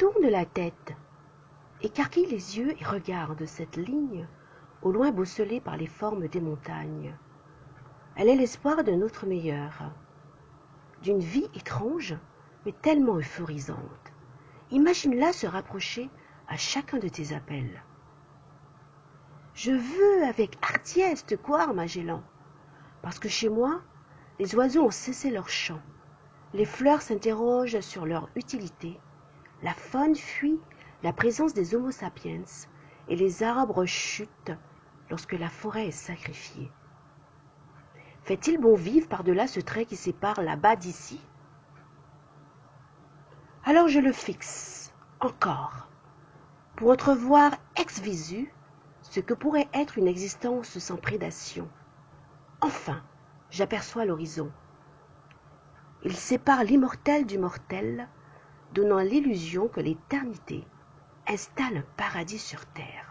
tourne la tête, écarquille les yeux et regarde cette ligne au loin bosselée par les formes des montagnes. Elle est l'espoir d'un autre meilleur, d'une vie étrange, mais tellement euphorisante. Imagine-la se rapprocher à chacun de tes appels. Je veux avec hardiesse te croire, Magellan, parce que chez moi, les oiseaux ont cessé leur chant, les fleurs s'interrogent sur leur utilité, la faune fuit la présence des Homo sapiens et les arbres chutent lorsque la forêt est sacrifiée. Fait-il bon vivre par-delà ce trait qui sépare là-bas d'ici? Alors je le fixe, encore, pour entrevoir ex visu ce que pourrait être une existence sans prédation. Enfin, j'aperçois l'horizon. Il sépare l'immortel du mortel, donnant l'illusion que l'éternité installe un paradis sur terre.